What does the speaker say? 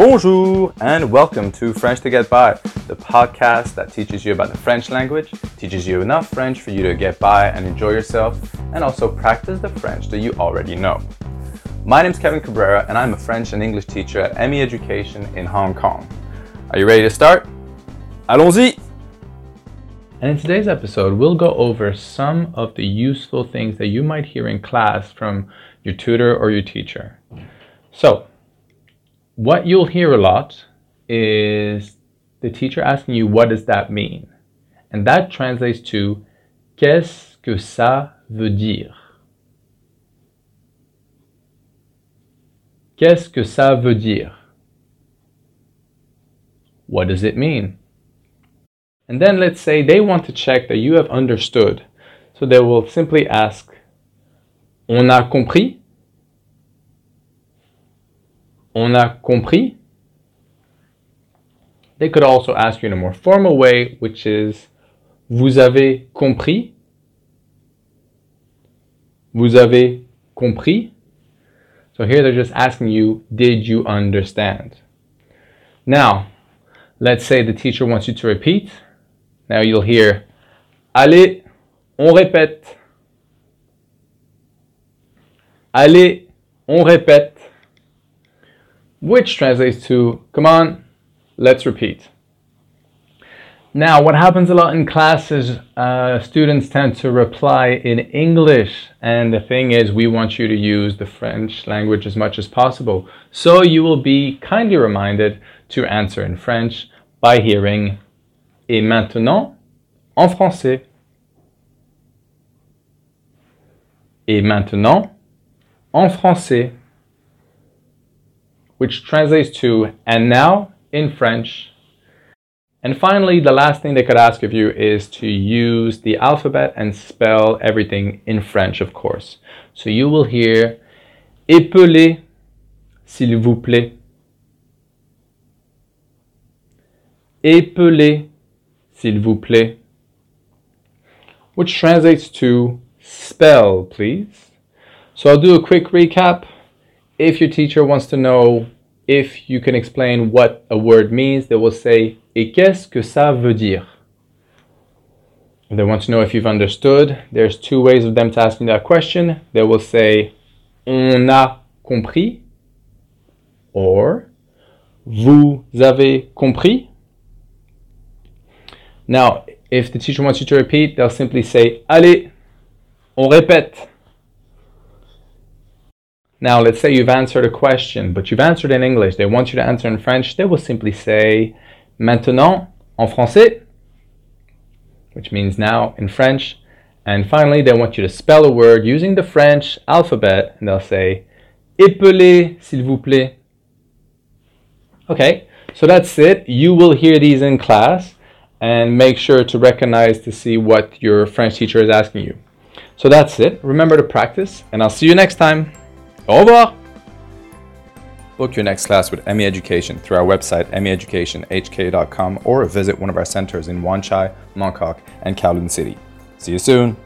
Bonjour and welcome to French to Get By, the podcast that teaches you about the French language, teaches you enough French for you to get by and enjoy yourself, and also practice the French that you already know. My name is Kevin Cabrera and I'm a French and English teacher at Emmy Education in Hong Kong. Are you ready to start? Allons-y! And in today's episode, we'll go over some of the useful things that you might hear in class from your tutor or your teacher. So, what you'll hear a lot is the teacher asking you, What does that mean? And that translates to Qu'est-ce que ça veut dire? Qu'est-ce que ça veut dire? What does it mean? And then let's say they want to check that you have understood. So they will simply ask, On a compris? On a compris? They could also ask you in a more formal way, which is Vous avez compris? Vous avez compris? So here they're just asking you, Did you understand? Now, let's say the teacher wants you to repeat. Now you'll hear Allez, on répète. Allez, on répète which translates to, come on, let's repeat. Now, what happens a lot in classes, uh, students tend to reply in English, and the thing is, we want you to use the French language as much as possible. So you will be kindly reminded to answer in French by hearing Et maintenant, en français. Et maintenant, en français which translates to and now in French. And finally, the last thing they could ask of you is to use the alphabet and spell everything in French, of course. So you will hear Épelez, s'il vous plaît. Épelez, s'il vous plaît. Which translates to spell, please. So I'll do a quick recap if your teacher wants to know if you can explain what a word means, they will say Et qu'est-ce que ça veut dire? They want to know if you've understood, there's two ways of them to asking that question. They will say On a compris or Vous avez compris. Now, if the teacher wants you to repeat, they'll simply say Allez, on répète. Now, let's say you've answered a question, but you've answered in English. They want you to answer in French. They will simply say maintenant en français, which means now in French. And finally, they want you to spell a word using the French alphabet, and they'll say épelez, s'il vous plaît. Okay, so that's it. You will hear these in class and make sure to recognize to see what your French teacher is asking you. So that's it. Remember to practice, and I'll see you next time. Revoir! Book your next class with Emmy Education through our website, emmyeducationhk.com, or visit one of our centers in Wan Chai, Mongkok, and Kowloon City. See you soon!